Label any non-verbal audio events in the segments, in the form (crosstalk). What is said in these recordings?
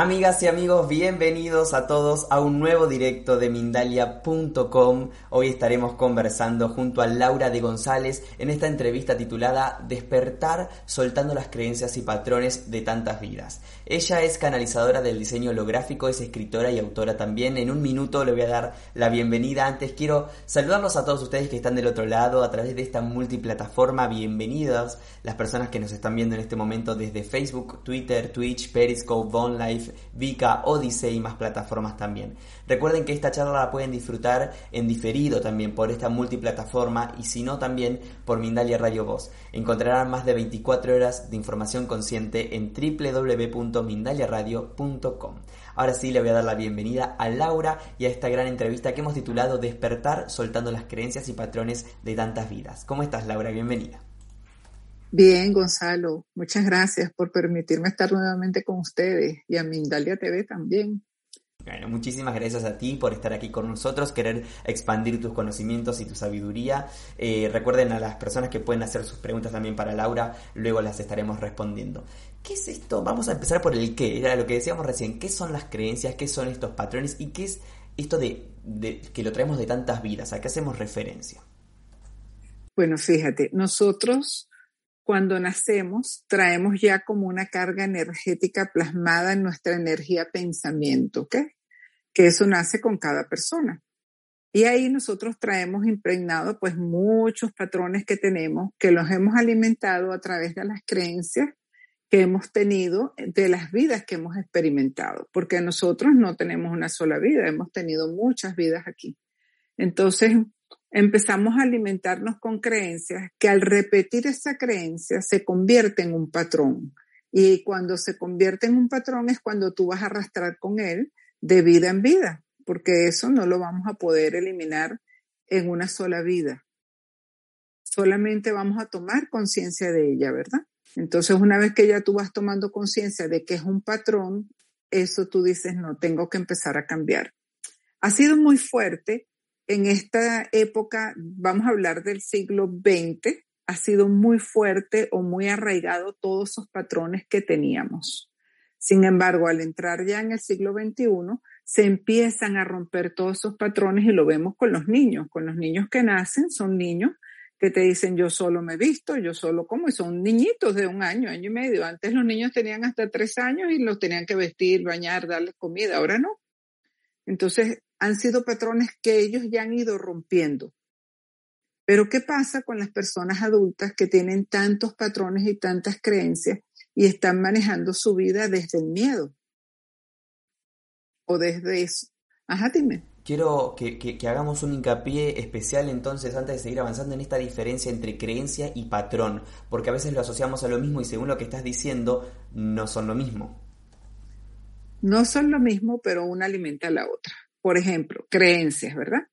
Amigas y amigos, bienvenidos a todos a un nuevo directo de Mindalia.com. Hoy estaremos conversando junto a Laura de González en esta entrevista titulada Despertar soltando las creencias y patrones de tantas vidas. Ella es canalizadora del diseño holográfico, es escritora y autora también. En un minuto le voy a dar la bienvenida. Antes quiero saludarlos a todos ustedes que están del otro lado a través de esta multiplataforma. Bienvenidas las personas que nos están viendo en este momento desde Facebook, Twitter, Twitch, Periscope, OnLive Vika, Odyssey y más plataformas también. Recuerden que esta charla la pueden disfrutar en diferido también por esta multiplataforma y si no también por Mindalia Radio Voz. Encontrarán más de 24 horas de información consciente en www.mindaliaradio.com. Ahora sí le voy a dar la bienvenida a Laura y a esta gran entrevista que hemos titulado Despertar soltando las creencias y patrones de tantas vidas. ¿Cómo estás Laura? Bienvenida. Bien, Gonzalo, muchas gracias por permitirme estar nuevamente con ustedes y a Mindalia TV también. Bueno, muchísimas gracias a ti por estar aquí con nosotros, querer expandir tus conocimientos y tu sabiduría. Eh, recuerden a las personas que pueden hacer sus preguntas también para Laura, luego las estaremos respondiendo. ¿Qué es esto? Vamos a empezar por el qué, era lo que decíamos recién. ¿Qué son las creencias? ¿Qué son estos patrones? ¿Y qué es esto de, de que lo traemos de tantas vidas? ¿A qué hacemos referencia? Bueno, fíjate, nosotros cuando nacemos traemos ya como una carga energética plasmada en nuestra energía pensamiento, ¿ok? Que eso nace con cada persona. Y ahí nosotros traemos impregnado pues muchos patrones que tenemos, que los hemos alimentado a través de las creencias que hemos tenido, de las vidas que hemos experimentado, porque nosotros no tenemos una sola vida, hemos tenido muchas vidas aquí. Entonces, empezamos a alimentarnos con creencias que al repetir esa creencia se convierte en un patrón. Y cuando se convierte en un patrón es cuando tú vas a arrastrar con él de vida en vida, porque eso no lo vamos a poder eliminar en una sola vida. Solamente vamos a tomar conciencia de ella, ¿verdad? Entonces, una vez que ya tú vas tomando conciencia de que es un patrón, eso tú dices, no, tengo que empezar a cambiar. Ha sido muy fuerte en esta época, vamos a hablar del siglo XX, ha sido muy fuerte o muy arraigado todos esos patrones que teníamos. Sin embargo, al entrar ya en el siglo XXI, se empiezan a romper todos esos patrones y lo vemos con los niños. Con los niños que nacen, son niños que te dicen yo solo me visto, yo solo como, y son niñitos de un año, año y medio. Antes los niños tenían hasta tres años y los tenían que vestir, bañar, darles comida, ahora no. Entonces, han sido patrones que ellos ya han ido rompiendo. Pero ¿qué pasa con las personas adultas que tienen tantos patrones y tantas creencias y están manejando su vida desde el miedo? O desde eso. Ajá, dime. Quiero que, que, hagamos un hincapié especial entonces antes de seguir avanzando en esta diferencia entre creencia y patrón, porque a veces lo asociamos a lo mismo y según lo que estás diciendo, no son lo mismo. No son lo mismo, pero una alimenta a la otra por ejemplo, creencias, ¿verdad?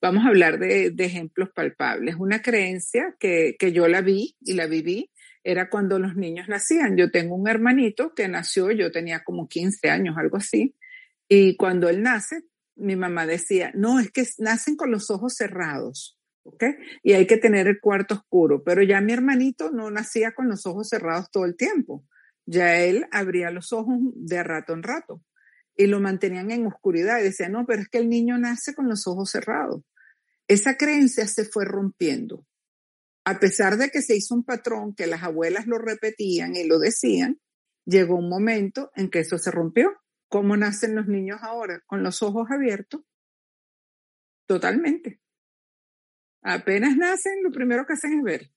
Vamos a hablar de, ejemplos palpables. Una creencia que, que, yo la vi y la viví era cuando los niños nacían. Yo tengo un hermanito que nació, yo tenía como 15 años, algo así, y cuando él nace, mi mamá decía, no, es que nacen con los ojos cerrados. ¿ok? Y hay que tener el cuarto oscuro, pero ya mi hermanito no nacía con los ojos cerrados todo el tiempo, ya él abría los ojos de rato en rato y lo mantenían en oscuridad y no, pero es que el niño nace con los ojos cerrados. Esa creencia se fue rompiendo. A pesar de que se hizo un patrón que las abuelas lo repetían y lo decían, llegó un momento en que eso se rompió. ¿Cómo nacen los niños ahora? Con los ojos abiertos. Totalmente. Apenas nacen, lo primero que hacen es ver.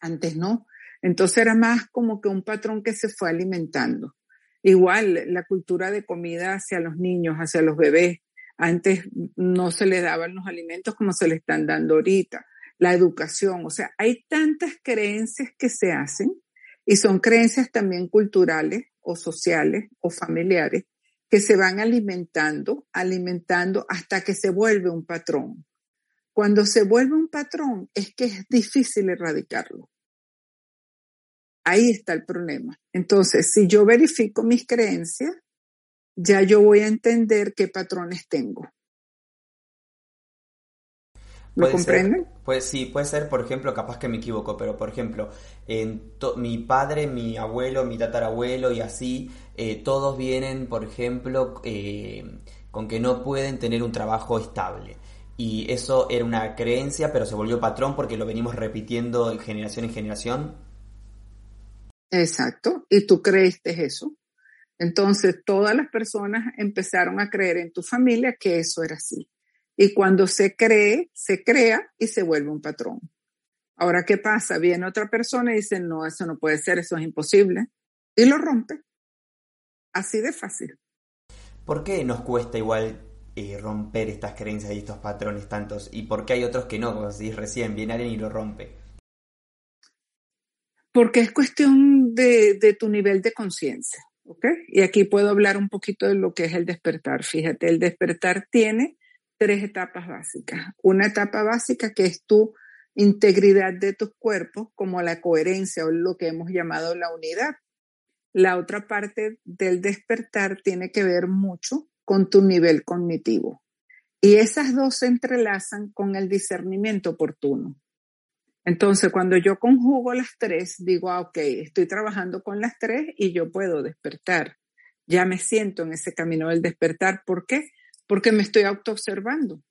Antes no. Entonces era más como que un patrón que se fue alimentando. Igual, la cultura de comida hacia los niños, hacia los bebés. Antes no se les daban los alimentos como se les están dando ahorita. La educación, o sea, hay tantas creencias que se hacen y son creencias también culturales o sociales o familiares que se van alimentando, alimentando hasta que se vuelve un patrón. Cuando se vuelve un patrón es que es difícil erradicarlo. Ahí está el problema. Entonces, si yo verifico mis creencias, ya yo voy a entender qué patrones tengo. ¿Lo comprenden? pues sí, puede ser, por ejemplo, capaz que me equivoco, pero por ejemplo, en mi padre, mi abuelo, mi tatarabuelo y así, eh, todos vienen, por ejemplo, eh, con que no pueden tener un trabajo estable. Y eso era una creencia, pero se volvió patrón porque lo venimos repitiendo de generación en generación. Exacto, y tú creíste eso. Entonces todas las personas empezaron a creer en tu familia que eso era así. Y cuando se cree, se crea y se vuelve un patrón. Ahora, ¿qué pasa? Viene otra persona y dice, no, eso no puede ser, eso es imposible. Y lo rompe. Así de fácil. ¿Por qué nos cuesta igual eh, romper estas creencias y estos patrones tantos? ¿Y por qué hay otros que no? Como decís recién, viene alguien y lo rompe. Porque es cuestión de, de tu nivel de conciencia. ¿ok? Y aquí puedo hablar un poquito de lo que es el despertar. Fíjate, el despertar tiene tres etapas básicas. Una etapa básica que es tu integridad de tus cuerpos, como la coherencia o lo que hemos llamado la unidad. La otra parte del despertar tiene que ver mucho con tu nivel cognitivo. Y esas dos se entrelazan con el discernimiento oportuno. Entonces, cuando yo conjugo las tres, digo, ah, ok, estoy trabajando con las tres y yo puedo despertar. Ya me siento en ese camino del despertar. ¿Por qué? Porque me estoy autoobservando.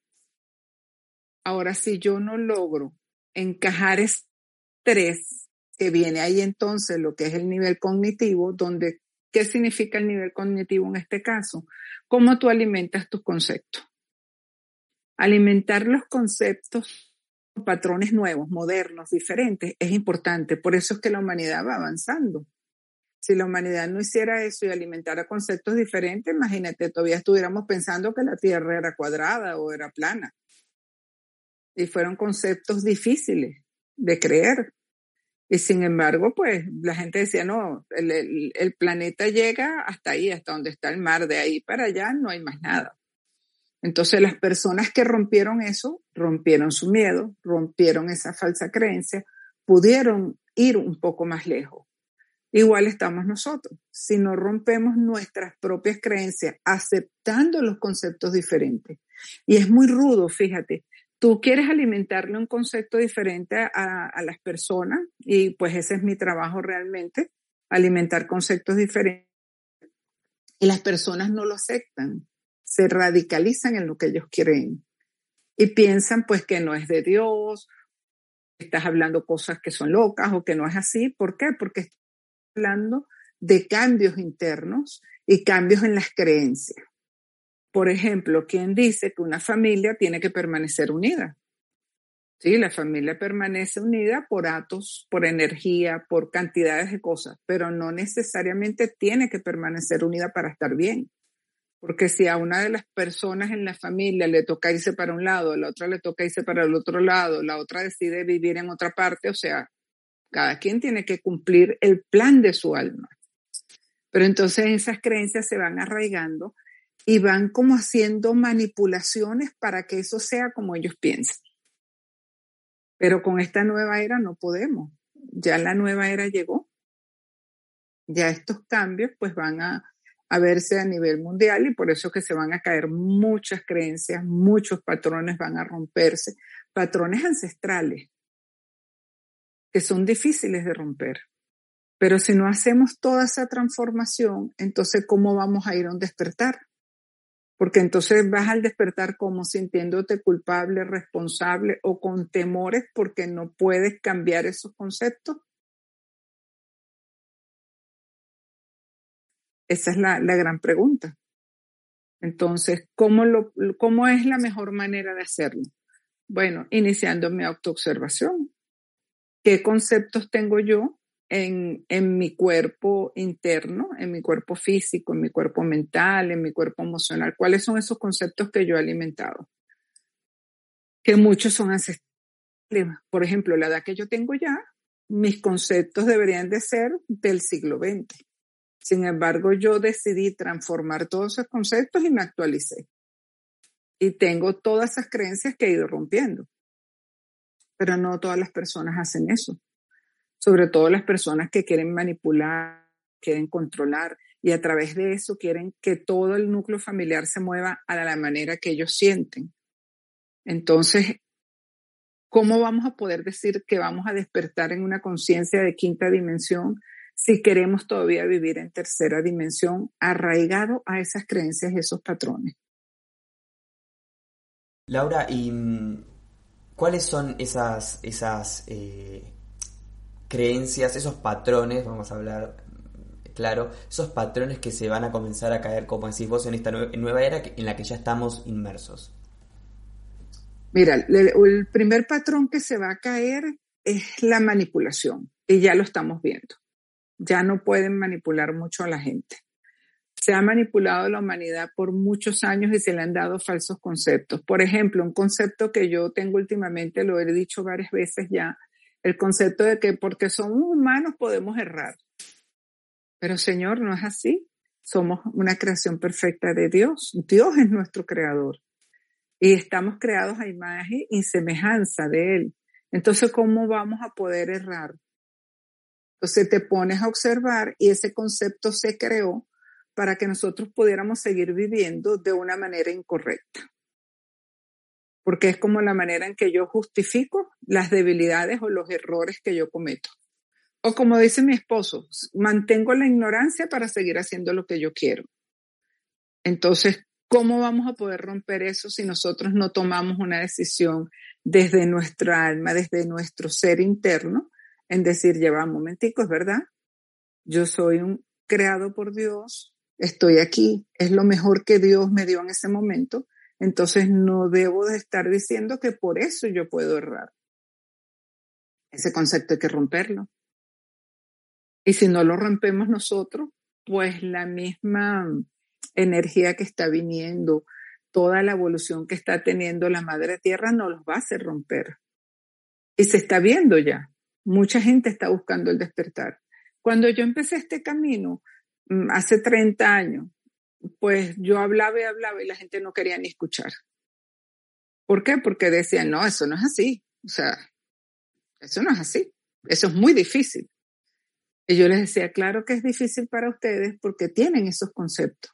Ahora, si yo no logro encajar estrés que viene ahí entonces lo que es el nivel cognitivo, donde, ¿qué significa el nivel cognitivo en este caso? ¿Cómo tú alimentas tus conceptos? Alimentar los conceptos patrones nuevos, modernos, diferentes, es importante. Por eso es que la humanidad va avanzando. Si la humanidad no hiciera eso y alimentara conceptos diferentes, imagínate, todavía estuviéramos pensando que la Tierra era cuadrada o era plana. Y fueron conceptos difíciles de creer. Y sin embargo, pues la gente decía, no, el, planeta llega hasta ahí, hasta donde está el mar, de ahí para allá no hay más nada. Entonces las personas que rompieron eso, rompieron su miedo, rompieron esa falsa creencia, pudieron ir un poco más lejos. Igual estamos nosotros. Si no rompemos nuestras propias creencias, aceptando los conceptos diferentes. Y es muy rudo, fíjate. Tú quieres alimentarle un concepto diferente a, a las personas y pues ese es mi trabajo realmente, alimentar conceptos diferentes. Y las personas no lo aceptan, se radicalizan en lo que ellos creen y piensan pues que no es de Dios, estás hablando cosas que son locas o que no es así. ¿Por qué? Porque hablando de cambios internos y cambios en las creencias. Por ejemplo, ¿quién dice que una familia tiene que permanecer unida? Sí, la familia permanece unida por atos, por energía, por cantidades de cosas, pero no necesariamente tiene que permanecer unida para estar bien. Porque si a una de las personas en la familia le toca irse para un lado, a la otra le toca irse para el otro lado, la otra decide vivir en otra parte, o sea, cada quien tiene que cumplir el plan de su alma. Pero entonces esas creencias se van arraigando y van como haciendo manipulaciones para que eso sea como ellos piensan. Pero con esta nueva era no podemos. Ya la nueva era llegó. Ya estos cambios pues van a, verse a nivel mundial y por eso que se van a caer muchas creencias, muchos patrones van a romperse, patrones ancestrales que son difíciles de romper. Pero si no hacemos toda esa transformación, entonces ¿cómo vamos a ir a un despertar? Porque entonces vas al despertar como sintiéndote culpable, responsable o con temores porque no puedes cambiar esos conceptos. Esa es la, la gran pregunta. Entonces, ¿cómo, lo, ¿cómo es la mejor manera de hacerlo? Bueno, iniciando mi autoobservación qué conceptos tengo yo en, en mi cuerpo interno, en mi cuerpo físico, en mi cuerpo mental, en mi cuerpo emocional. ¿Cuáles son esos conceptos que yo he alimentado? Que muchos son ancestrales. Por ejemplo, la edad que yo tengo ya, mis conceptos deberían de ser del siglo XX. Sin embargo, yo decidí transformar todos esos conceptos y me actualicé. Y tengo todas esas creencias que he ido rompiendo. Pero no todas las personas hacen eso. Sobre todo las personas que quieren manipular, quieren controlar y a través de eso quieren que todo el núcleo familiar se mueva a la manera que ellos sienten. Entonces, ¿cómo vamos a poder decir que vamos a despertar en una conciencia de quinta dimensión si queremos todavía vivir en tercera dimensión arraigado a esas creencias y esos patrones? Laura, ¿y cuáles son esas, esas eh, creencias, esos patrones, vamos a hablar claro, esos patrones que se van a comenzar a caer, como decís vos, en esta nueva era en la que ya estamos inmersos? Mira, el primer patrón que se va a caer es la manipulación, y ya lo estamos viendo. Ya no pueden manipular mucho a la gente se ha manipulado la humanidad por muchos años y se le han dado falsos conceptos. Por ejemplo, un concepto que yo tengo últimamente, lo he dicho varias veces ya, el concepto de que porque somos humanos podemos errar. Pero Señor, no es así. Somos una creación perfecta de Dios. Dios es nuestro creador. Y estamos creados a imagen y semejanza de Él. Entonces, ¿cómo vamos a poder errar? Entonces te pones a observar y ese concepto se creó para que nosotros pudiéramos seguir viviendo de una manera incorrecta. Porque es como la manera en que yo justifico las debilidades o los errores que yo cometo. O como dice mi esposo, mantengo la ignorancia para seguir haciendo lo que yo quiero. Entonces, ¿cómo vamos a poder romper eso si nosotros no tomamos una decisión desde nuestra alma, desde nuestro ser interno, en decir, lleva un momentico, es verdad, yo soy un creado por Dios, estoy aquí, es lo mejor que Dios me dio en ese momento, entonces no debo de estar diciendo que por eso yo puedo errar. Ese concepto hay que romperlo. Y si no lo rompemos nosotros, pues la misma energía que está viniendo, toda la evolución que está teniendo la Madre Tierra no los va a hacer romper. Y se está viendo ya. Mucha gente está buscando el despertar. Cuando yo empecé este camino, hace 30 años, pues yo hablaba y hablaba y la gente no quería ni escuchar. ¿Por qué? Porque decían, no, eso no es así. O sea, eso no es así. Eso es muy difícil. Y yo les decía, claro que es difícil para ustedes porque tienen esos conceptos.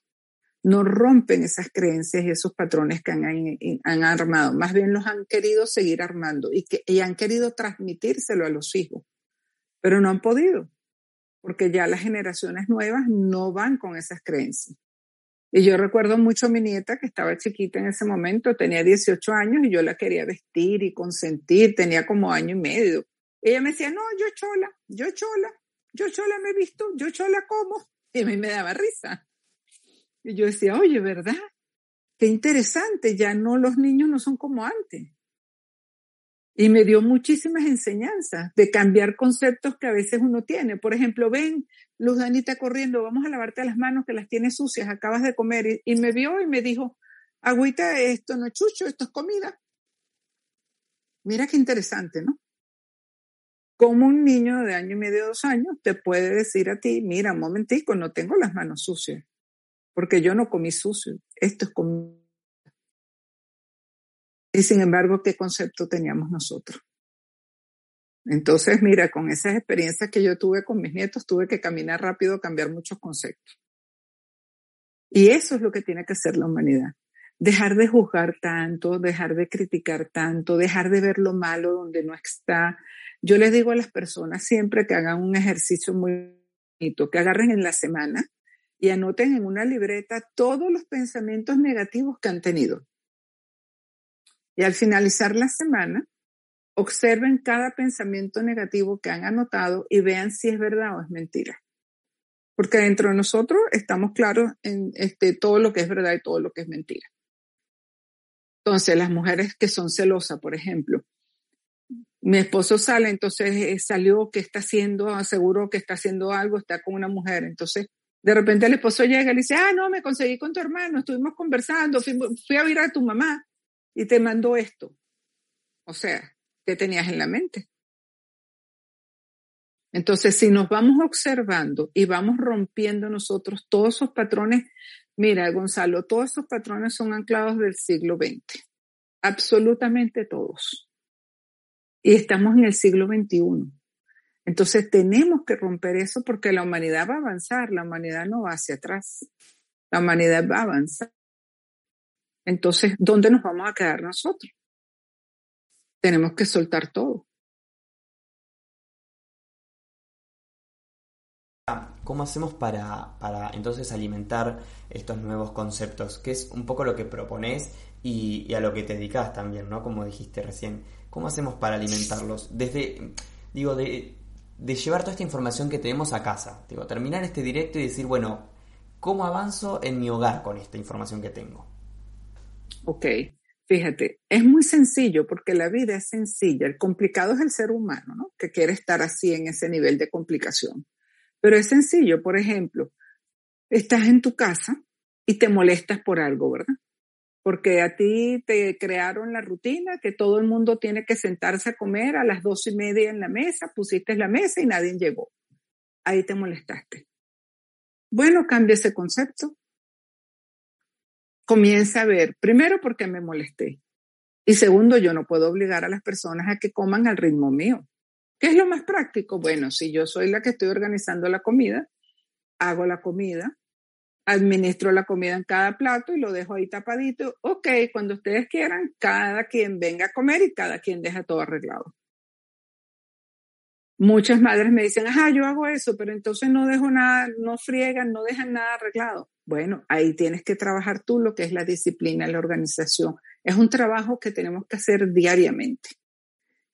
No rompen esas creencias y esos patrones que han, han armado. Más bien los han querido seguir armando y, que, y han querido transmitírselo a los hijos, pero no han podido porque ya las generaciones nuevas no van con esas creencias. Y yo recuerdo mucho a mi nieta que estaba chiquita en ese momento, tenía 18 años y yo la quería vestir y consentir, tenía como año y medio. Ella me decía, no, yo chola, yo chola, yo chola me he visto, yo chola como. Y a mí me daba risa. Y yo decía, oye, ¿verdad? Qué interesante, ya no, los niños no son como antes. Y me dio muchísimas enseñanzas de cambiar conceptos que a veces uno tiene. Por ejemplo, ven, Luz Danita corriendo, vamos a lavarte las manos que las tienes sucias, acabas de comer. Y, me vio y me dijo, agüita, esto no es chucho, esto es comida. Mira qué interesante, ¿no? Como un niño de año y medio, dos años, te puede decir a ti, mira, un momentico, no tengo las manos sucias, porque yo no comí sucio, esto es comida y sin embargo, ¿qué concepto teníamos nosotros? Entonces, mira, con esas experiencias que yo tuve con mis nietos, tuve que caminar rápido, cambiar muchos conceptos. Y eso es lo que tiene que hacer la humanidad. Dejar de juzgar tanto, dejar de criticar tanto, dejar de ver lo malo donde no está. Yo les digo a las personas siempre que hagan un ejercicio muy bonito, que agarren en la semana y anoten en una libreta todos los pensamientos negativos que han tenido. Y al finalizar la semana, observen cada pensamiento negativo que han anotado y vean si es verdad o es mentira. Porque dentro de nosotros estamos claros en este, todo lo que es verdad y todo lo que es mentira. Entonces, las mujeres que son celosas, por ejemplo, Mi esposo sale, entonces eh, salió, ¿qué está haciendo? Aseguró que está haciendo algo, está con una mujer. Entonces, de repente el esposo llega y le dice, ah, no, me conseguí con tu hermano, estuvimos conversando, fui, fui a ver a tu mamá y te mandó esto. O sea, ¿qué tenías en la mente? Entonces, si nos vamos observando y vamos rompiendo nosotros todos esos patrones, mira, Gonzalo, todos esos patrones son anclados del siglo XX, absolutamente todos. Y estamos en el siglo XXI. Entonces, tenemos que romper eso porque la humanidad va a avanzar, la humanidad no va hacia atrás, la humanidad va a avanzar. Entonces, ¿dónde nos vamos a quedar nosotros? Tenemos que soltar todo. ¿Cómo hacemos para, para, entonces alimentar estos nuevos conceptos? Que es un poco lo que propones y, a lo que te dedicas también, ¿no? Como dijiste recién. ¿Cómo hacemos para alimentarlos? Desde, digo, de, de llevar toda esta información que tenemos a casa. Digo, terminar este directo y decir, bueno, ¿cómo avanzo en mi hogar con esta información que tengo? Ok, fíjate, es muy sencillo porque la vida es sencilla. El complicado es el ser humano, ¿no? Que quiere estar así en ese nivel de complicación. Pero es sencillo, por ejemplo, estás en tu casa y te molestas por algo, ¿verdad? Porque a ti te crearon la rutina que todo el mundo tiene que sentarse a comer a las dos y media en la mesa, pusiste la mesa y nadie llegó. Ahí te molestaste. Bueno, cambia ese concepto. Comienza a ver, primero porque me molesté. Y segundo, yo no puedo obligar a las personas a que coman al ritmo mío. ¿Qué es lo más práctico? Bueno, si yo soy la que estoy organizando la comida, hago la comida, administro la comida en cada plato y lo dejo ahí tapadito. Ok, cuando ustedes quieran, cada quien venga a comer y cada quien deja todo arreglado. Muchas madres me dicen, ajá, yo hago eso, pero entonces no dejo nada, no friegan, no dejan nada arreglado. Bueno, ahí tienes que trabajar tú lo que es la disciplina, la organización. Es un trabajo que tenemos que hacer diariamente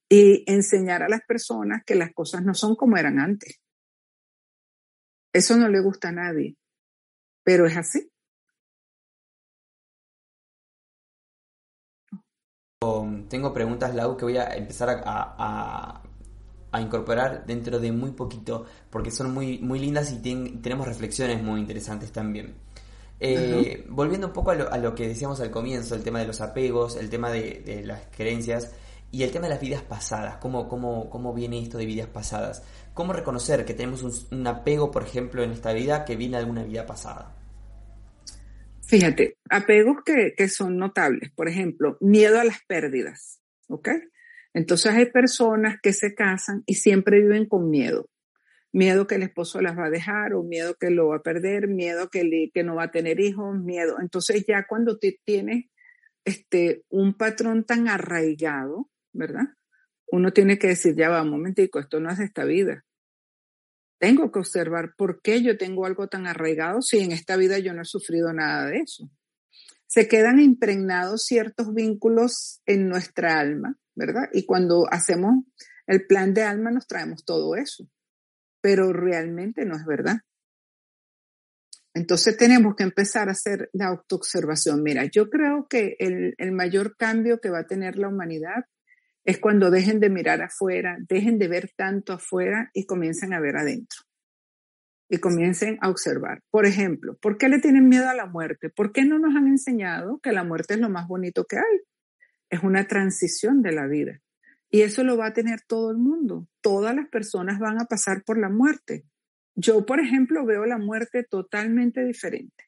y enseñar a las personas que las cosas no son como eran antes. Eso no le gusta a nadie, pero es así. Tengo preguntas, Lau, que voy a empezar a, a, incorporar dentro de muy poquito, porque son muy, muy lindas y tenemos reflexiones muy interesantes también. Eh, volviendo un poco a lo, a lo, que decíamos al comienzo, el tema de los apegos, el tema de, de las creencias, y el tema de las vidas pasadas, ¿cómo, cómo, cómo viene esto de vidas pasadas? ¿Cómo reconocer que tenemos un, apego, por ejemplo, en esta vida que viene de alguna vida pasada? Fíjate, apegos que, que son notables. Por ejemplo, miedo a las pérdidas. ¿Ok? Entonces hay personas que se casan y siempre viven con miedo. Miedo que el esposo las va a dejar o miedo que lo va a perder, miedo que, no va a tener hijos, miedo. Entonces ya cuando tienes este, un patrón tan arraigado, ¿verdad? Uno tiene que decir, ya va, un momentico, esto no es de esta vida. Tengo que observar por qué yo tengo algo tan arraigado si en esta vida yo no he sufrido nada de eso. Se quedan impregnados ciertos vínculos en nuestra alma, ¿verdad? Y cuando hacemos el plan de alma nos traemos todo eso, pero realmente no es verdad. Entonces tenemos que empezar a hacer la autoobservación. Mira, yo creo que el, el, mayor cambio que va a tener la humanidad es cuando dejen de mirar afuera, dejen de ver tanto afuera y comiencen a ver adentro. Y comiencen a observar. Por ejemplo, ¿por qué le tienen miedo a la muerte? ¿Por qué no nos han enseñado que la muerte es lo más bonito que hay? Es una transición de la vida. Y eso lo va a tener todo el mundo. Todas las personas van a pasar por la muerte. Yo, por ejemplo, veo la muerte totalmente diferente.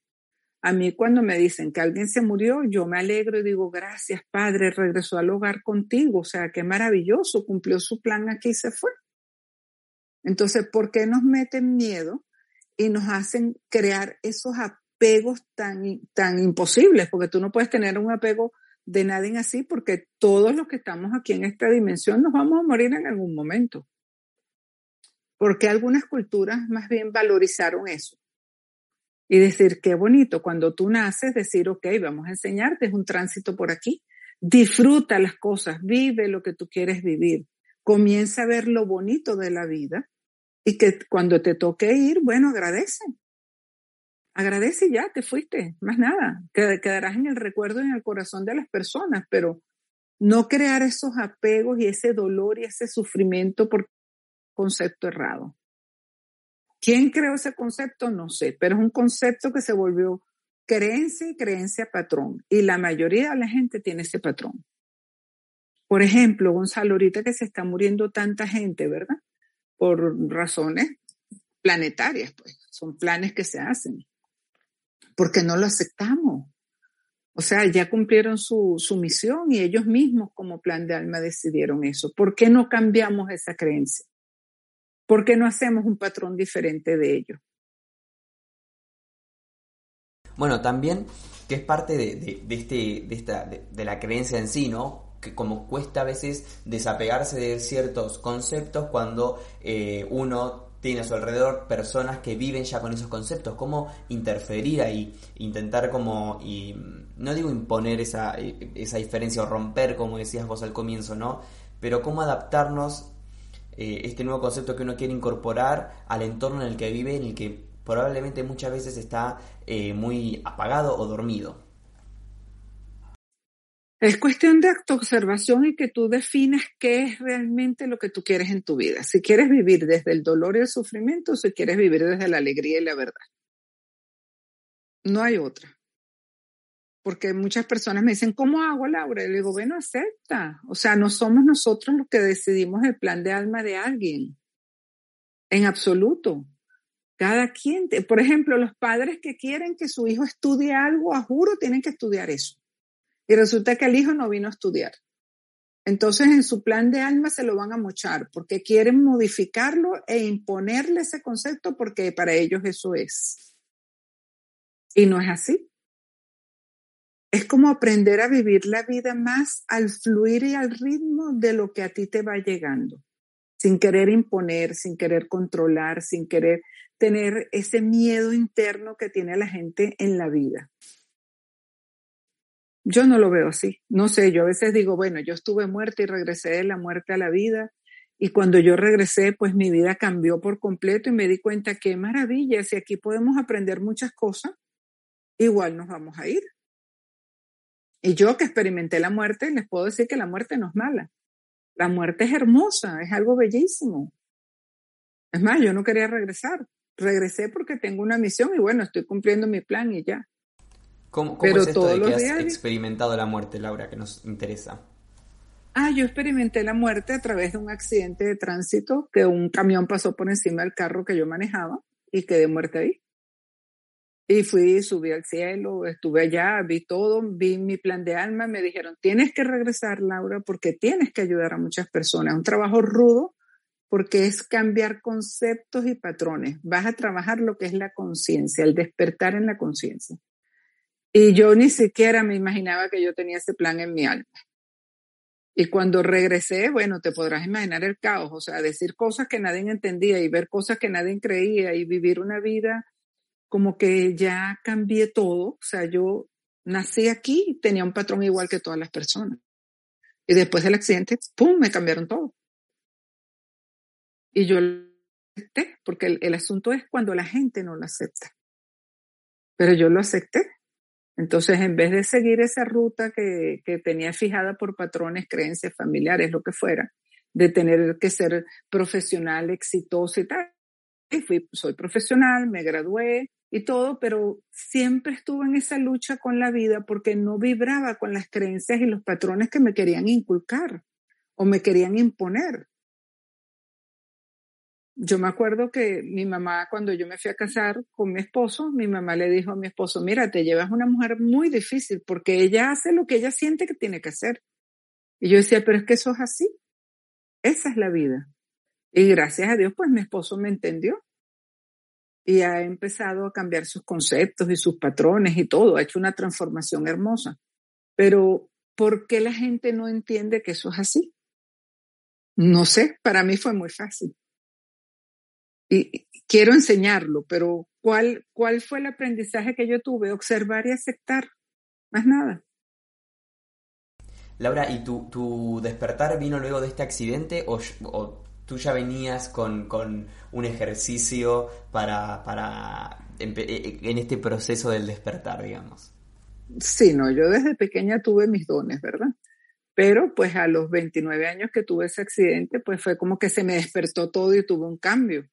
A mí cuando me dicen que alguien se murió, yo me alegro y digo, gracias Padre, regresó al hogar contigo, o sea, qué maravilloso, cumplió su plan aquí y se fue. Entonces, ¿por qué nos meten miedo y nos hacen crear esos apegos tan, tan imposibles? Porque tú no puedes tener un apego de nadie así porque todos los que estamos aquí en esta dimensión nos vamos a morir en algún momento. Porque algunas culturas más bien valorizaron eso y decir, qué bonito, cuando tú naces, decir, ok, vamos a enseñarte, es un tránsito por aquí. Disfruta las cosas, vive lo que tú quieres vivir. Comienza a ver lo bonito de la vida y que cuando te toque ir, bueno, agradece. Agradece y ya, te fuiste, más nada. Quedarás en el recuerdo y en el corazón de las personas, pero No crear esos apegos y ese dolor y ese sufrimiento por concepto errado. ¿Quién creó ese concepto? No sé, pero es un concepto que se volvió creencia y creencia patrón. Y la mayoría de la gente tiene ese patrón. Por ejemplo, Gonzalo, ahorita que se está muriendo tanta gente, ¿verdad? Por razones planetarias, pues, son planes que se hacen. Porque no lo aceptamos. O sea, ya cumplieron su, su misión y ellos mismos como plan de alma decidieron eso. ¿Por qué no cambiamos esa creencia? ¿Por qué no hacemos un patrón diferente de ello? Bueno, también que es parte de, este, de, esta, de, la creencia en sí, ¿no? Que como cuesta a veces desapegarse de ciertos conceptos cuando eh, uno tiene a su alrededor personas que viven ya con esos conceptos, cómo interferir ahí, intentar como, y no digo imponer esa, esa diferencia o romper, como decías vos al comienzo, ¿no? Pero cómo adaptarnos eh, este nuevo concepto que uno quiere incorporar al entorno en el que vive, en el que probablemente muchas veces está eh, muy apagado o dormido. Es cuestión de observación y que tú definas qué es realmente lo que tú quieres en tu vida. Si quieres vivir desde el dolor y el sufrimiento o si quieres vivir desde la alegría y la verdad. No hay otra porque muchas personas me dicen, ¿cómo hago, Laura? Y le digo, bueno, acepta. O sea, no somos nosotros los que decidimos el plan de alma de alguien, en absoluto. Cada quien, por ejemplo, los padres que quieren que su hijo estudie algo, a juro, tienen que estudiar eso. Y resulta que el hijo no vino a estudiar. Entonces, en su plan de alma se lo van a mochar porque quieren modificarlo e imponerle ese concepto porque para ellos eso es. Y no es así es como aprender a vivir la vida más al fluir y al ritmo de lo que a ti te va llegando, sin querer imponer, sin querer controlar, sin querer tener ese miedo interno que tiene la gente en la vida. Yo no lo veo así. No sé, yo a veces digo, bueno, yo estuve muerta y regresé de la muerte a la vida. Y cuando yo regresé, pues mi vida cambió por completo y me di cuenta qué maravilla, si aquí podemos aprender muchas cosas, igual nos vamos a ir. Y yo que experimenté la muerte, les puedo decir que la muerte no es mala. La muerte es hermosa, es algo bellísimo. Es más, yo no quería regresar. Regresé porque tengo una misión y bueno, estoy cumpliendo mi plan y ya. ¿Cómo, cómo es esto de que has experimentado la muerte, Laura, que nos interesa? Ah, yo experimenté la muerte a través de un accidente de tránsito que un camión pasó por encima del carro que yo manejaba y quedé muerta ahí. Y fui, subí al cielo, estuve allá, vi todo, vi mi plan de alma, me dijeron, tienes que regresar, Laura, porque tienes que ayudar a muchas personas. Un trabajo rudo porque es cambiar conceptos y patrones. Vas a trabajar lo que es la conciencia, el despertar en la conciencia. Y yo ni siquiera me imaginaba que yo tenía ese plan en mi alma. Y cuando regresé, bueno, te podrás imaginar el caos, o sea, decir cosas que nadie entendía y ver cosas que nadie creía y vivir una vida como que ya cambié todo. O sea, yo nací aquí y tenía un patrón igual que todas las personas. Y después del accidente, ¡pum!, me cambiaron todo. Y yo acepté, porque el, asunto es cuando la gente no lo acepta. Pero yo lo acepté. Entonces, en vez de seguir esa ruta que, que tenía fijada por patrones, creencias familiares, lo que fuera, de tener que ser profesional, exitoso y tal, fui, soy profesional, me gradué, y todo, pero siempre estuve en esa lucha con la vida porque no vibraba con las creencias y los patrones que me querían inculcar o me querían imponer. Yo me acuerdo que mi mamá, cuando yo me fui a casar con mi esposo, mi mamá le dijo a mi esposo, mira, te llevas una mujer muy difícil porque ella hace lo que ella siente que tiene que hacer. Y yo decía, pero es que eso es así. Esa es la vida. Y gracias a Dios, pues mi esposo me entendió y ha empezado a cambiar sus conceptos y sus patrones y todo, ha hecho una transformación hermosa. Pero, ¿por qué la gente no entiende que eso es así? No sé, para mí fue muy fácil. Y quiero enseñarlo, pero ¿cuál, cuál fue el aprendizaje que yo tuve? Observar y aceptar, más nada. Laura, ¿y tu, tu despertar vino luego de este accidente o, o tú ya venías con, un ejercicio para, para en este proceso del despertar, digamos. Sí, no, yo desde pequeña tuve mis dones, ¿verdad? Pero pues a los 29 años que tuve ese accidente, pues fue como que se me despertó todo y tuve un cambio.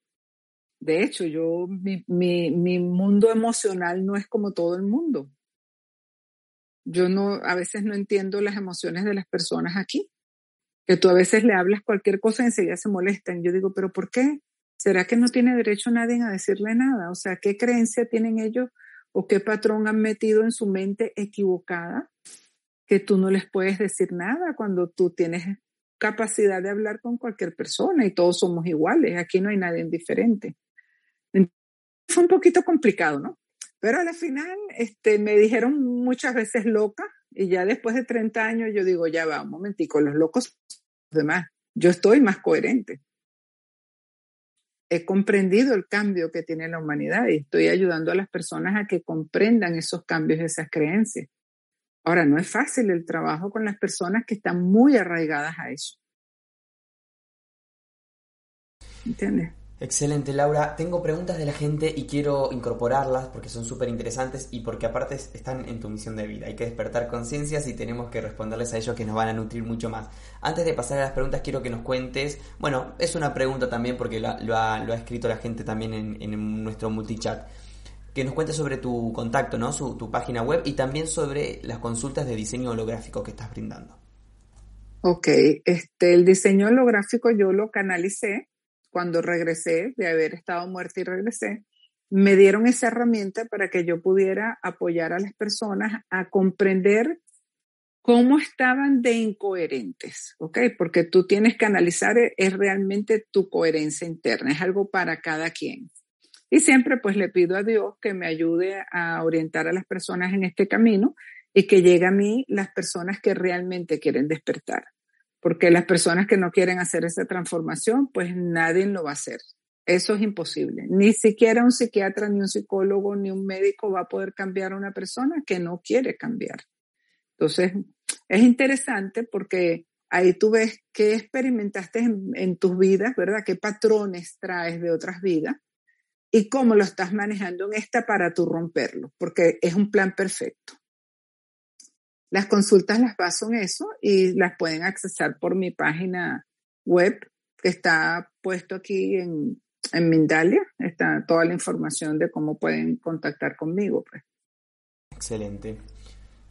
De hecho, yo, mi, mi, mi mundo emocional no es como todo el mundo. Yo no, a veces no entiendo las emociones de las personas aquí. Que tú a veces le hablas cualquier cosa y enseguida se molestan. Yo digo, pero ¿por qué? ¿Será que no tiene derecho nadie a decirle nada? O sea, ¿qué creencia tienen ellos o qué patrón han metido en su mente equivocada que tú no les puedes decir nada cuando tú tienes capacidad de hablar con cualquier persona y todos somos iguales, aquí no hay nadie diferente. Fue un poquito complicado, ¿no? Pero al final este, me dijeron muchas veces loca y ya después de 30 años yo digo, ya va, un momentico, los locos, los demás, yo estoy más coherente. He comprendido el cambio que tiene la humanidad y estoy ayudando a las personas a que comprendan esos cambios, esas creencias. Ahora, no es fácil el trabajo con las personas que están muy arraigadas a eso. ¿Entiendes? Excelente, Laura. Tengo preguntas de la gente y quiero incorporarlas porque son súper interesantes y porque aparte están en tu misión de vida. Hay que despertar conciencias y tenemos que responderles a ellos que nos van a nutrir mucho más. Antes de pasar a las preguntas, quiero que nos cuentes. Bueno, es una pregunta también porque lo, ha, escrito la gente también en, nuestro multichat que nos cuentes sobre tu contacto, ¿no? Tu página web y también sobre las consultas de diseño holográfico que estás brindando. Ok, este, el diseño holográfico yo lo canalicé cuando regresé de haber estado muerta y regresé. Me dieron esa herramienta para que yo pudiera apoyar a las personas a comprender cómo estaban de incoherentes, ¿ok? Porque tú tienes que analizar, eh, es realmente tu coherencia interna, es algo para cada quien. Y siempre pues le pido a Dios que me ayude a orientar a las personas en este camino y que llegue a mí las personas que realmente quieren despertar. Porque las personas que no quieren hacer esa transformación, pues nadie lo va a hacer. Eso es imposible. Ni siquiera un psiquiatra, ni un psicólogo, ni un médico va a poder cambiar a una persona que no quiere cambiar. Entonces, es interesante porque ahí tú ves qué experimentaste en, tus vidas, ¿verdad? ¿Qué patrones traes de otras vidas? y cómo lo estás manejando en esta para tú romperlo, porque es un plan perfecto. Las consultas las baso en eso y las pueden accesar por mi página web que está puesto aquí en, en Mindalia. Está toda la información de cómo pueden contactar conmigo. Pues. Excelente.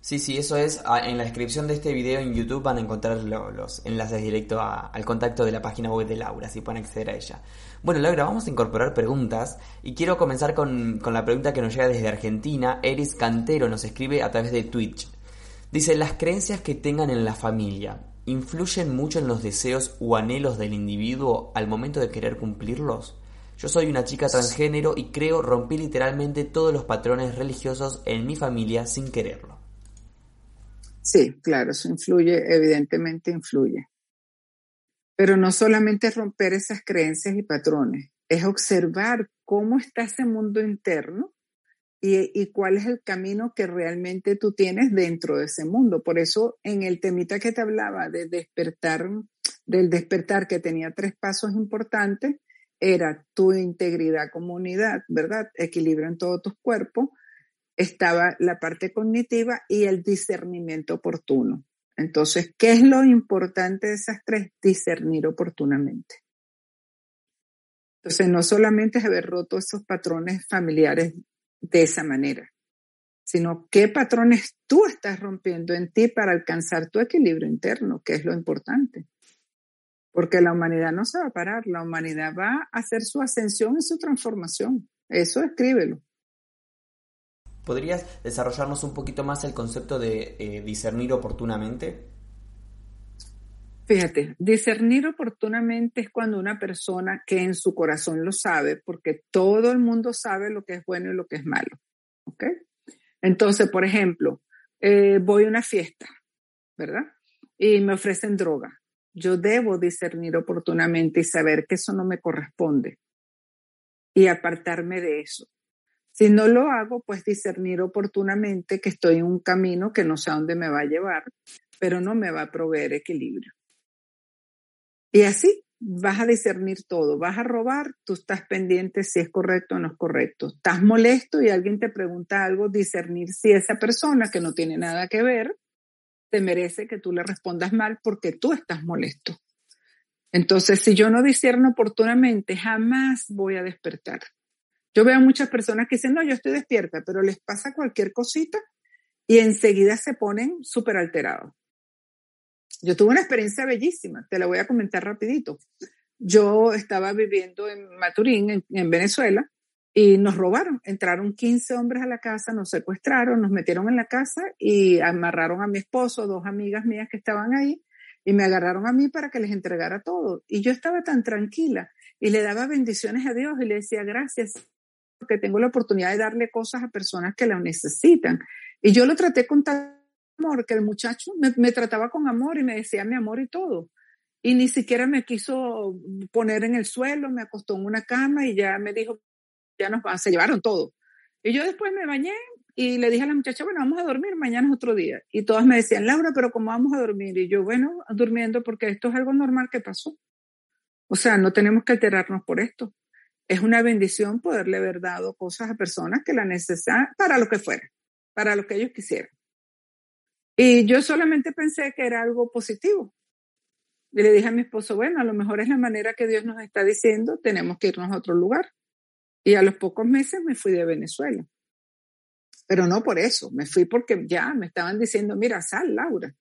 Sí, sí, eso es. Ah, en la descripción de este video en YouTube van a encontrar los enlaces directos al contacto de la página web de Laura, si pueden acceder a ella. Bueno, Laura, vamos a incorporar preguntas y quiero comenzar con, con la pregunta que nos llega desde Argentina. Eris Cantero nos escribe a través de Twitch. Dice, las creencias que tengan en la familia influyen mucho en los deseos o anhelos del individuo al momento de querer cumplirlos. Yo soy una chica transgénero y creo rompí literalmente todos los patrones religiosos en mi familia sin quererlo. Sí, claro, eso influye, evidentemente influye. Pero no solamente romper esas creencias y patrones, es observar cómo está ese mundo interno y, cuál es el camino que realmente tú tienes dentro de ese mundo. Por eso en el temita que te hablaba de despertar, del despertar que tenía tres pasos importantes, era tu integridad comunidad, ¿verdad? Equilibrio en todos tus cuerpos, estaba la parte cognitiva y el discernimiento oportuno. Entonces, ¿qué es lo importante de esas tres? Discernir oportunamente. Entonces, no solamente es haber roto esos patrones familiares de esa manera, sino qué patrones tú estás rompiendo en ti para alcanzar tu equilibrio interno, que es lo importante. Porque la humanidad no se va a parar, la humanidad va a hacer su ascensión y su transformación. Eso escríbelo. ¿Podrías desarrollarnos un poquito más el concepto de eh, discernir oportunamente? Fíjate, discernir oportunamente es cuando una persona que en su corazón lo sabe, porque todo el mundo sabe lo que es bueno y lo que es malo. ¿Ok? Entonces, por ejemplo, eh, voy a una fiesta, ¿verdad? Y me ofrecen droga. Yo debo discernir oportunamente y saber que eso no me corresponde y apartarme de eso. Si no lo hago, pues discernir oportunamente que estoy en un camino que no sé a dónde me va a llevar, pero no me va a proveer equilibrio. Y así vas a discernir todo. Vas a robar, tú estás pendiente si es correcto o no es correcto. Estás molesto y alguien te pregunta algo, discernir si esa persona que no tiene nada que ver te merece que tú le respondas mal porque tú estás molesto. Entonces, si yo no discierno oportunamente, jamás voy a despertar. Yo veo muchas personas que dicen, no, yo estoy despierta, pero les pasa cualquier cosita y enseguida se ponen súper alterados. Yo tuve una experiencia bellísima, te la voy a comentar rapidito. Yo estaba viviendo en Maturín, en, Venezuela, y nos robaron. Entraron 15 hombres a la casa, nos secuestraron, nos metieron en la casa y amarraron a mi esposo, dos amigas mías que estaban ahí, y me agarraron a mí para que les entregara todo. Y yo estaba tan tranquila y le daba bendiciones a Dios y le decía gracias porque tengo la oportunidad de darle cosas a personas que lo necesitan. Y yo lo traté con tal amor que el muchacho me, trataba con amor y me decía mi amor y todo y ni siquiera me quiso poner en el suelo, me acostó en una cama y ya me dijo, ya nos se llevaron todo. Y yo después me bañé y le dije a la muchacha, bueno, vamos a dormir, mañana es otro día. Y todas me decían, Laura, pero ¿cómo vamos a dormir? Y yo, bueno, durmiendo porque esto es algo normal que pasó. O sea, no tenemos que alterarnos por esto. Es una bendición poderle haber dado cosas a personas que la necesitan para lo que fuera, para lo que ellos quisieran. Y yo solamente pensé que era algo positivo. Y le dije a mi esposo, bueno, a lo mejor es la manera que Dios nos está diciendo, tenemos que irnos a otro lugar. Y a los pocos meses me fui de Venezuela. Pero no por eso, me fui porque ya me estaban diciendo, mira, sal, Laura.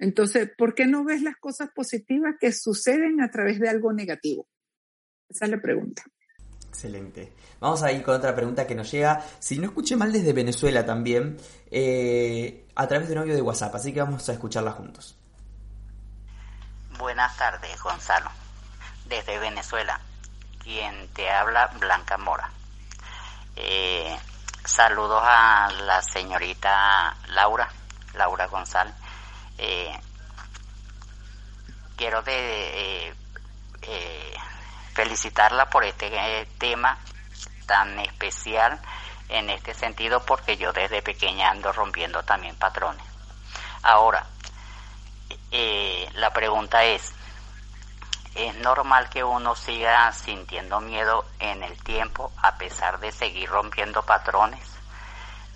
Entonces, ¿por qué no ves las cosas positivas que suceden a través de algo negativo? Esa es la pregunta. Excelente. Vamos a ir con otra pregunta que nos llega, si no escuché mal, desde Venezuela también, eh, a través de un audio de WhatsApp, así que vamos a escucharla juntos. Buenas tardes, Gonzalo. Desde Venezuela, quien te habla, Blanca Mora. Eh, saludos a la señorita Laura, Laura González. Eh, quiero de, eh, felicitarla por este tema tan especial en este sentido porque yo desde pequeña ando rompiendo también patrones. Ahora, eh, la pregunta es, ¿es normal que uno siga sintiendo miedo en el tiempo a pesar de seguir rompiendo patrones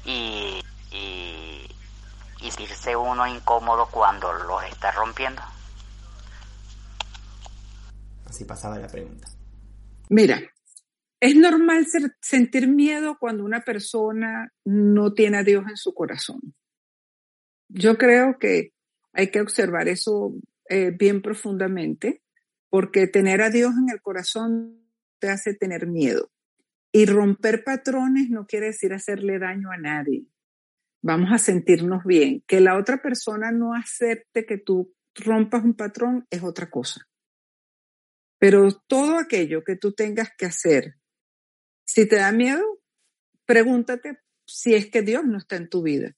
y, y, y uno incómodo cuando los está rompiendo? Así pasaba la pregunta. Mira, es normal sentir miedo cuando una persona no tiene a Dios en su corazón. Yo creo que hay que observar eso eh, bien profundamente, porque tener a Dios en el corazón te hace tener miedo. Y romper patrones no quiere decir hacerle daño a nadie. Vamos a sentirnos bien. Que la otra persona no acepte que tú rompas un patrón es otra cosa. Pero todo aquello que tú tengas que hacer, si te da miedo, pregúntate si es que Dios no está en tu vida.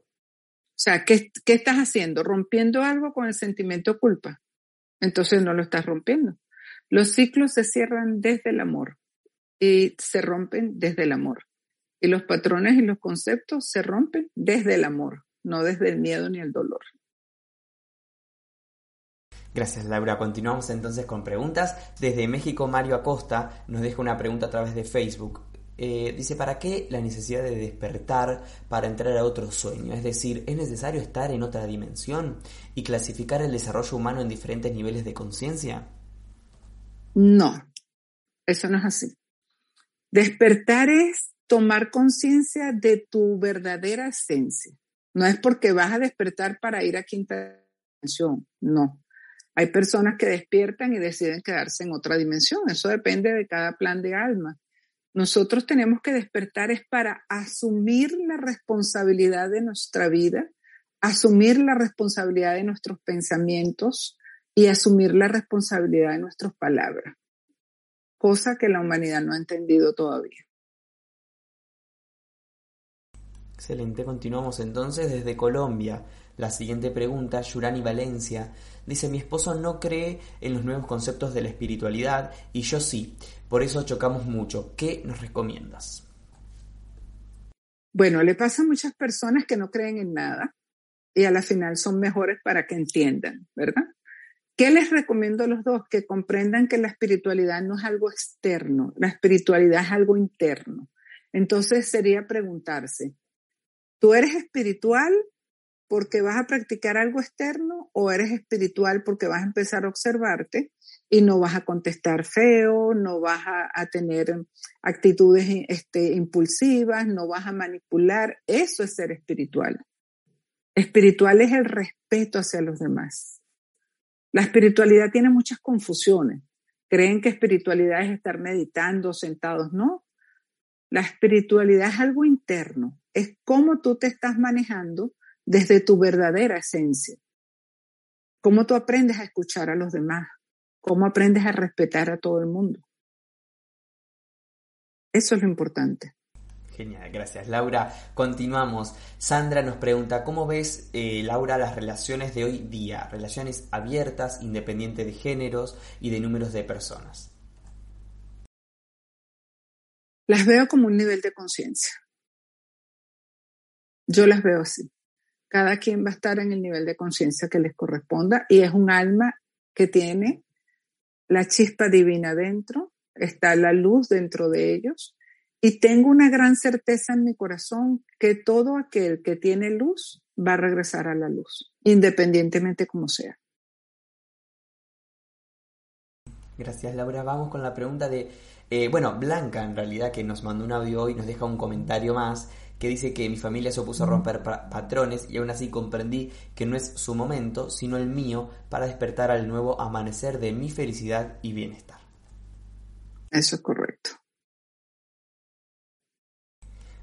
O sea, ¿qué, ¿qué estás haciendo? ¿Rompiendo algo con el sentimiento culpa? Entonces no lo estás rompiendo. Los ciclos se cierran desde el amor y se rompen desde el amor. Y los patrones y los conceptos se rompen desde el amor, no desde el miedo ni el dolor. Gracias Laura. Continuamos entonces con preguntas. Desde México Mario Acosta nos deja una pregunta a través de Facebook. Eh, dice, ¿para qué la necesidad de despertar para entrar a otro sueño? Es decir, ¿es necesario estar en otra dimensión y clasificar el desarrollo humano en diferentes niveles de conciencia? No, eso no es así. Despertar es tomar conciencia de tu verdadera esencia. No es porque vas a despertar para ir a quinta dimensión, no. Hay personas que despiertan y deciden quedarse en otra dimensión. Eso depende de cada plan de alma. Nosotros tenemos que despertar es para asumir la responsabilidad de nuestra vida, asumir la responsabilidad de nuestros pensamientos y asumir la responsabilidad de nuestras palabras, cosa que la humanidad no ha entendido todavía. Excelente, continuamos entonces desde Colombia. La siguiente pregunta, Yurani Valencia, dice, mi esposo no cree en los nuevos conceptos de la espiritualidad y yo sí, por eso chocamos mucho. ¿Qué nos recomiendas? Bueno, le pasa a muchas personas que no creen en nada y a la final son mejores para que entiendan, ¿verdad? ¿Qué les recomiendo a los dos? Que comprendan que la espiritualidad no es algo externo, la espiritualidad es algo interno. Entonces sería preguntarse, ¿tú eres espiritual porque vas a practicar algo externo o eres espiritual porque vas a empezar a observarte y no vas a contestar feo, no vas a, tener actitudes este, impulsivas, no vas a manipular. Eso es ser espiritual. Espiritual es el respeto hacia los demás. La espiritualidad tiene muchas confusiones. Creen que espiritualidad es estar meditando, sentados. No. La espiritualidad es algo interno. Es cómo tú te estás manejando desde tu verdadera esencia. Cómo tú aprendes a escuchar a los demás cómo aprendes a respetar a todo el mundo. Eso es lo importante. Genial, gracias Laura. Continuamos. Sandra nos pregunta, ¿cómo ves, eh, Laura, las relaciones de hoy día? Relaciones abiertas, independientes de géneros y de números de personas. Las veo como un nivel de conciencia. Yo las veo así. Cada quien va a estar en el nivel de conciencia que les corresponda y es un alma que tiene la chispa divina dentro, está la luz dentro de ellos y tengo una gran certeza en mi corazón que todo aquel que tiene luz va a regresar a la luz, independientemente como sea. Gracias Laura. Vamos con la pregunta de, eh, bueno, Blanca en realidad que nos mandó un audio hoy, nos deja un comentario más que dice que mi familia se opuso a romper patrones y aún así comprendí que no es su momento, sino el mío, para despertar al nuevo amanecer de mi felicidad y bienestar. Eso es correcto.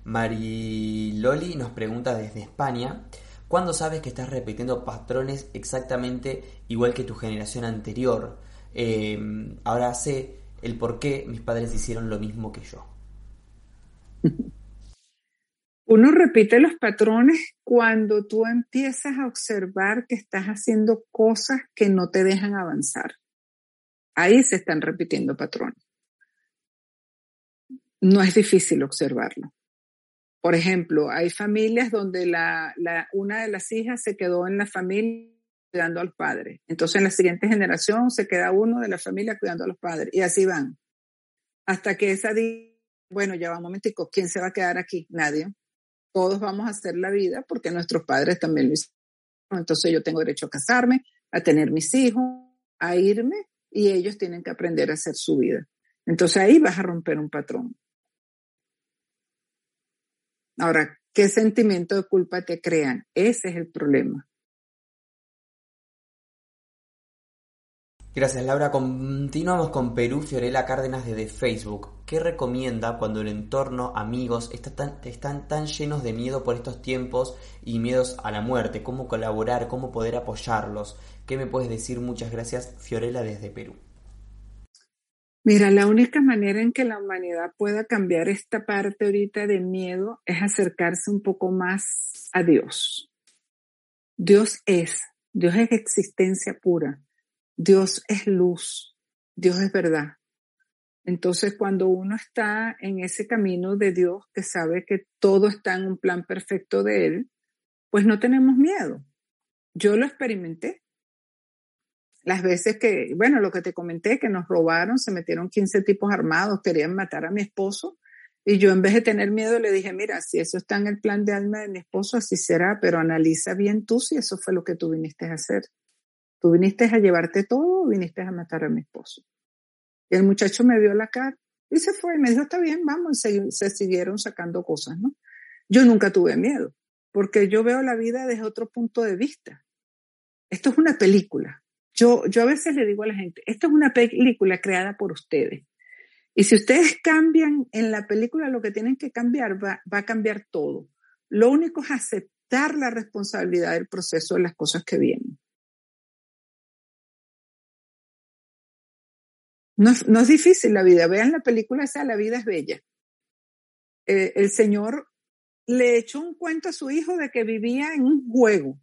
Mariloli nos pregunta desde España, ¿cuándo sabes que estás repitiendo patrones exactamente igual que tu generación anterior? Eh, ahora sé el por qué mis padres hicieron lo mismo que yo. (laughs) Uno repite los patrones cuando tú empiezas a observar que estás haciendo cosas que no te dejan avanzar. Ahí se están repitiendo patrones. No es difícil observarlo. Por ejemplo, hay familias donde la, una de las hijas se quedó en la familia cuidando al padre. Entonces en la siguiente generación se queda uno de la familia cuidando a los padres. Y así van. Hasta que esa bueno, ya va un momentico, ¿quién se va a quedar aquí? Nadie todos vamos a hacer la vida porque nuestros padres también lo hicieron. Entonces yo tengo derecho a casarme, a tener mis hijos, a irme y ellos tienen que aprender a hacer su vida. Entonces ahí vas a romper un patrón. Ahora, ¿qué sentimiento de culpa te crean? Ese es el problema. Gracias Laura. Continuamos con Perú Fiorella Cárdenas desde Facebook. ¿Qué recomienda cuando el entorno, amigos, están tan llenos de miedo por estos tiempos y miedos a la muerte? ¿Cómo colaborar? ¿Cómo poder apoyarlos? ¿Qué me puedes decir? Muchas gracias Fiorella desde Perú. Mira, la única manera en que la humanidad pueda cambiar esta parte ahorita de miedo es acercarse un poco más a Dios. Dios es, Dios es existencia pura. Dios es luz, Dios es verdad. Entonces, cuando uno está en ese camino de Dios, que sabe que todo está en un plan perfecto de Él, pues no tenemos miedo. Yo lo experimenté. Las veces que, bueno, lo que te comenté, que nos robaron, se metieron 15 tipos armados, querían matar a mi esposo. Y yo en vez de tener miedo le dije, mira, si eso está en el plan de alma de mi esposo, así será, pero analiza bien tú si eso fue lo que tú viniste a hacer. ¿Tú viniste a llevarte todo o viniste a matar a mi esposo? Y el muchacho me vio la cara y se fue y me dijo, está bien, vamos, y se, siguieron sacando cosas, ¿no? Yo nunca tuve miedo, porque yo veo la vida desde otro punto de vista. Esto es una película. Yo, yo a veces le digo a la gente, esto es una película creada por ustedes. Y si ustedes cambian en la película lo que tienen que cambiar, va, va a cambiar todo. Lo único es aceptar la responsabilidad del proceso de las cosas que vienen. No, es difícil la vida. Vean la película esa, La vida es bella. Eh, el señor le echó un cuento a su hijo de que vivía en un juego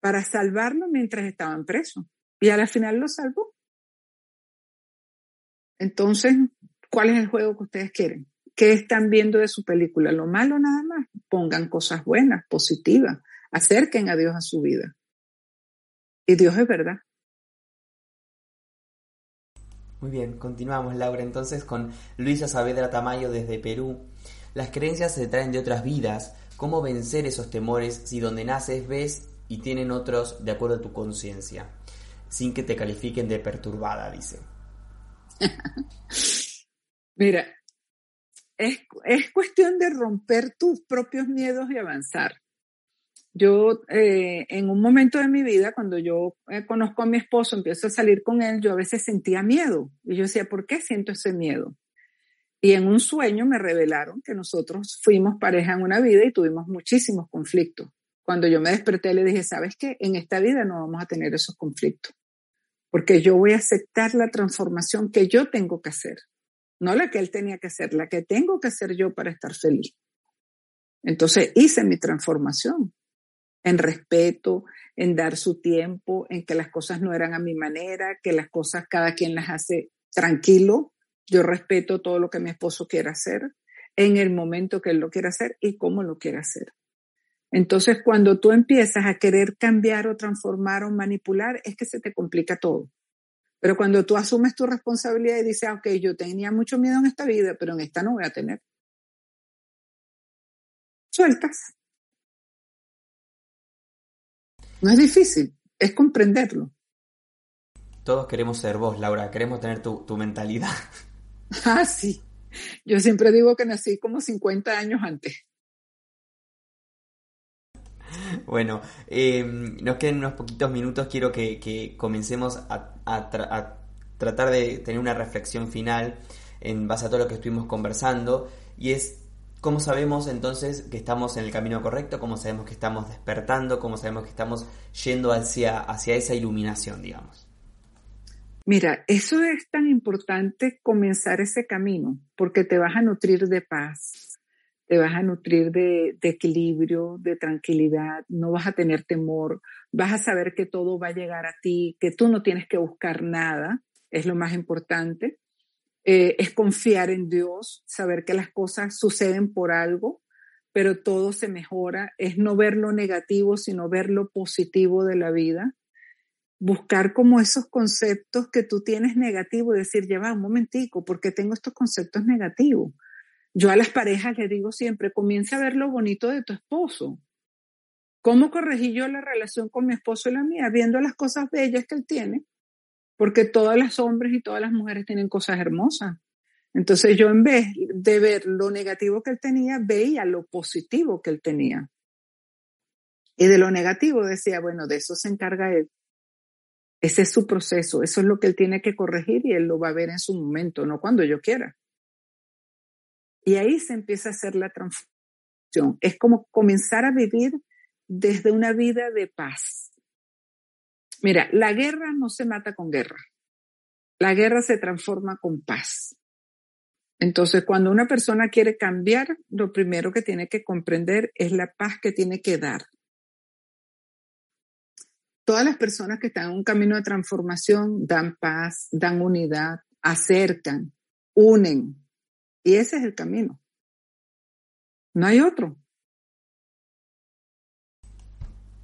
para salvarlo mientras estaban presos. Y a la final lo salvó. Entonces, ¿cuál es el juego que ustedes quieren? ¿Qué están viendo de su película? ¿Lo malo nada más? Pongan cosas buenas, positivas. Acerquen a Dios a su vida. Y Dios es verdad. Muy bien, continuamos Laura entonces con Luisa Saavedra Tamayo desde Perú. Las creencias se traen de otras vidas, ¿Cómo vencer esos temores si donde naces ves y tienen otros de acuerdo a tu conciencia? Sin que te califiquen de perturbada, dice. (laughs) Mira, es, es, cuestión de romper tus propios miedos y avanzar. Yo, eh, en un momento de mi vida, cuando yo eh, conozco a mi esposo, empiezo a salir con él, yo a veces sentía miedo. Y yo decía, ¿por qué siento ese miedo? Y en un sueño me revelaron que nosotros fuimos pareja en una vida y tuvimos muchísimos conflictos. Cuando yo me desperté le dije, ¿sabes qué? En esta vida no vamos a tener esos conflictos, porque yo voy a aceptar la transformación que yo tengo que hacer, no la que él tenía que hacer, la que tengo que hacer yo para estar feliz. Entonces hice mi transformación en respeto, en dar su tiempo, en que las cosas no eran a mi manera, que las cosas cada quien las hace tranquilo, yo respeto todo lo que mi esposo quiera hacer en el momento que él lo quiera hacer y cómo lo quiera hacer. Entonces, cuando tú empiezas a querer cambiar o transformar o manipular, es que se te complica todo. Pero cuando tú asumes tu responsabilidad y dices, ah, ok, yo tenía mucho miedo en esta vida, pero en esta no voy a tener. Sueltas. No es difícil, es comprenderlo. Todos queremos ser vos, Laura, queremos tener tu, tu mentalidad. (laughs) Ah, sí. Yo siempre digo que nací como 50 años antes. Bueno, eh, nos quedan unos poquitos minutos. Quiero que, comencemos a, tratar de tener una reflexión final en base a todo lo que estuvimos conversando. Y es cómo sabemos entonces que estamos en el camino correcto, cómo sabemos que estamos despertando, cómo sabemos que estamos yendo hacia, hacia esa iluminación, digamos. Mira, eso es tan importante comenzar ese camino, porque te vas a nutrir de paz, te vas a nutrir de, equilibrio, de tranquilidad, no vas a tener temor, vas a saber que todo va a llegar a ti, que tú no tienes que buscar nada, es lo más importante. Eh, es confiar en Dios, saber que las cosas suceden por algo, pero todo se mejora, es no ver lo negativo, sino ver lo positivo de la vida buscar como esos conceptos que tú tienes negativos y decir, lleva un momentico, porque tengo estos conceptos negativos? Yo a las parejas les digo siempre, comienza a ver lo bonito de tu esposo. ¿Cómo corregí yo la relación con mi esposo y la mía? Viendo las cosas bellas que él tiene, porque todas las hombres y todas las mujeres tienen cosas hermosas. Entonces yo en vez de ver lo negativo que él tenía, veía lo positivo que él tenía. Y de lo negativo decía, bueno, de eso se encarga él. Ese es su proceso, eso es lo que él tiene que corregir y él lo va a ver en su momento, no cuando yo quiera. Y ahí se empieza a hacer la transformación. Es como comenzar a vivir desde una vida de paz. Mira, la guerra no se mata con guerra. La guerra se transforma con paz. Entonces, cuando una persona quiere cambiar, lo primero que tiene que comprender es la paz que tiene que dar todas las personas que están en un camino de transformación dan paz, dan unidad, acercan, unen. Y ese es el camino. No hay otro.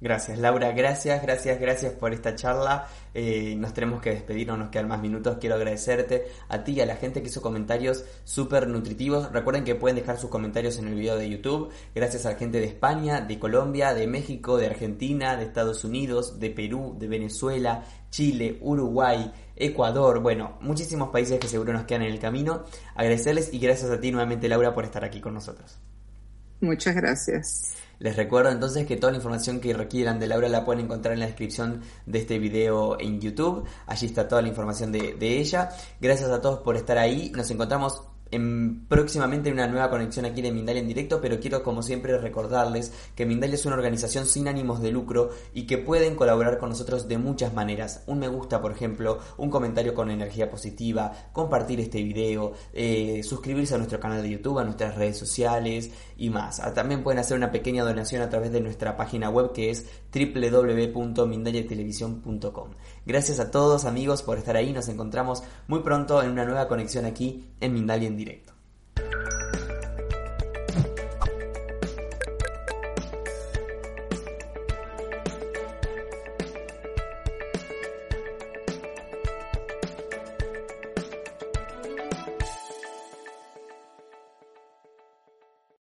Gracias, Laura. Gracias, gracias, gracias por esta charla. Eh, nos tenemos que despedir, no nos quedan más minutos. Quiero agradecerte a ti y a la gente que hizo comentarios súper nutritivos. Recuerden que pueden dejar sus comentarios en el video de YouTube. Gracias a la gente de España, de Colombia, de México, de Argentina, de Estados Unidos, de Perú, de Venezuela, Chile, Uruguay, Ecuador, bueno, muchísimos países que seguro nos quedan en el camino. Agradecerles y gracias a ti nuevamente, Laura, por estar aquí con nosotros. Muchas gracias. Les recuerdo entonces que toda la información que requieran de Laura la pueden encontrar en la descripción de este video en YouTube. Allí está toda la información de, ella. Gracias a todos por estar ahí. Nos encontramos en, próximamente una nueva conexión aquí de Mindalia en directo, pero quiero como siempre recordarles que Mindalia es una organización sin ánimos de lucro y que pueden colaborar con nosotros de muchas maneras. Un me gusta, por ejemplo, un comentario con energía positiva, compartir este video, eh, suscribirse a nuestro canal de YouTube, a nuestras redes sociales y más. Ah, también pueden hacer una pequeña donación a través de nuestra página web que es www.mindaliatelevisión.com. Gracias a todos amigos por estar ahí, nos encontramos muy pronto en una nueva conexión aquí en Mindalia en directo.